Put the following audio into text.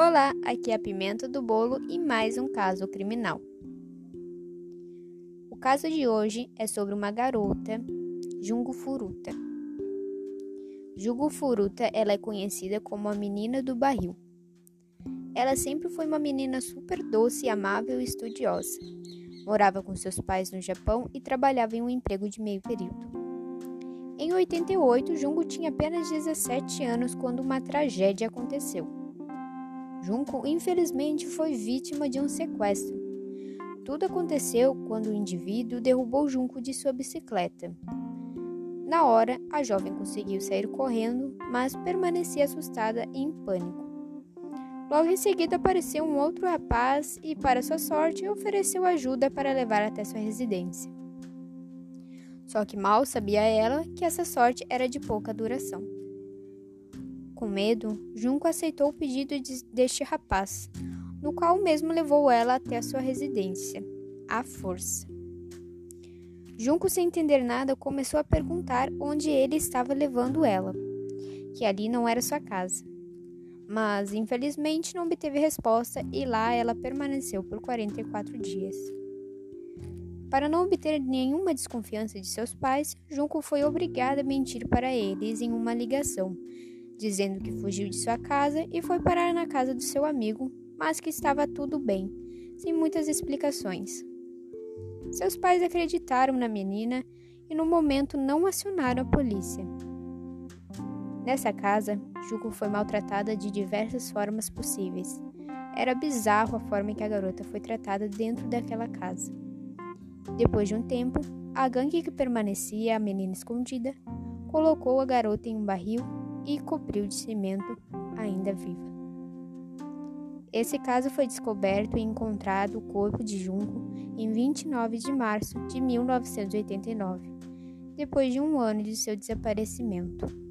Olá, aqui é a Pimenta do Bolo e mais um caso criminal. O caso de hoje é sobre uma garota, Jungo Furuta. Jungo Furuta, ela é conhecida como a menina do barril. Ela sempre foi uma menina super doce, amável e estudiosa. Morava com seus pais no Japão e trabalhava em um emprego de meio período. Em 88, Jungo tinha apenas 17 anos quando uma tragédia aconteceu. Junko, infelizmente, foi vítima de um sequestro. Tudo aconteceu quando o indivíduo derrubou Junko de sua bicicleta. Na hora, a jovem conseguiu sair correndo, mas permanecia assustada e em pânico. Logo em seguida apareceu um outro rapaz e, para sua sorte, ofereceu ajuda para levar até sua residência. Só que mal sabia ela que essa sorte era de pouca duração. Com medo, Junco aceitou o pedido de, deste rapaz, no qual mesmo levou ela até a sua residência, à força. Junco, sem entender nada, começou a perguntar onde ele estava levando ela, que ali não era sua casa. Mas, infelizmente, não obteve resposta e lá ela permaneceu por 44 dias. Para não obter nenhuma desconfiança de seus pais, Junco foi obrigada a mentir para eles em uma ligação, dizendo que fugiu de sua casa e foi parar na casa do seu amigo, mas que estava tudo bem, sem muitas explicações. Seus pais acreditaram na menina e no momento não acionaram a polícia. Nessa casa, Juko foi maltratada de diversas formas possíveis. Era bizarro a forma em que a garota foi tratada dentro daquela casa. Depois de um tempo, a gangue que permanecia a menina escondida colocou a garota em um barril e cobriu de cimento ainda viva. Esse caso foi descoberto e encontrado o corpo de Junco em 29 de março de 1989, depois de um ano de seu desaparecimento.